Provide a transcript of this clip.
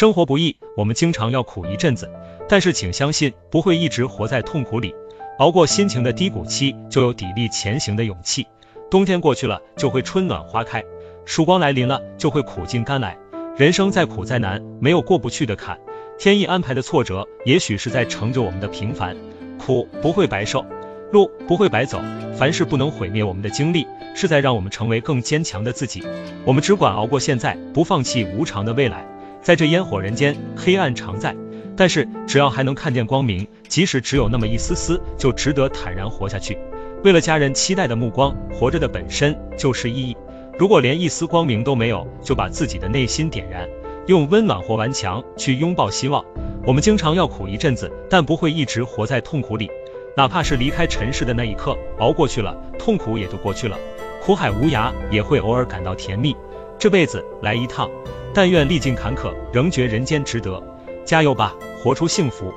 生活不易，我们经常要苦一阵子，但是请相信，不会一直活在痛苦里。熬过心情的低谷期，就有砥砺前行的勇气。冬天过去了，就会春暖花开；曙光来临了，就会苦尽甘来。人生再苦再难，没有过不去的坎。天意安排的挫折，也许是在成就我们的平凡。苦不会白受，路不会白走。凡事不能毁灭我们的经历，是在让我们成为更坚强的自己。我们只管熬过现在，不放弃无常的未来。在这烟火人间，黑暗常在，但是只要还能看见光明，即使只有那么一丝丝，就值得坦然活下去。为了家人期待的目光，活着的本身就是意义。如果连一丝光明都没有，就把自己的内心点燃，用温暖或顽强去拥抱希望。我们经常要苦一阵子，但不会一直活在痛苦里。哪怕是离开尘世的那一刻，熬过去了，痛苦也就过去了。苦海无涯，也会偶尔感到甜蜜。这辈子来一趟。但愿历尽坎坷，仍觉人间值得。加油吧，活出幸福。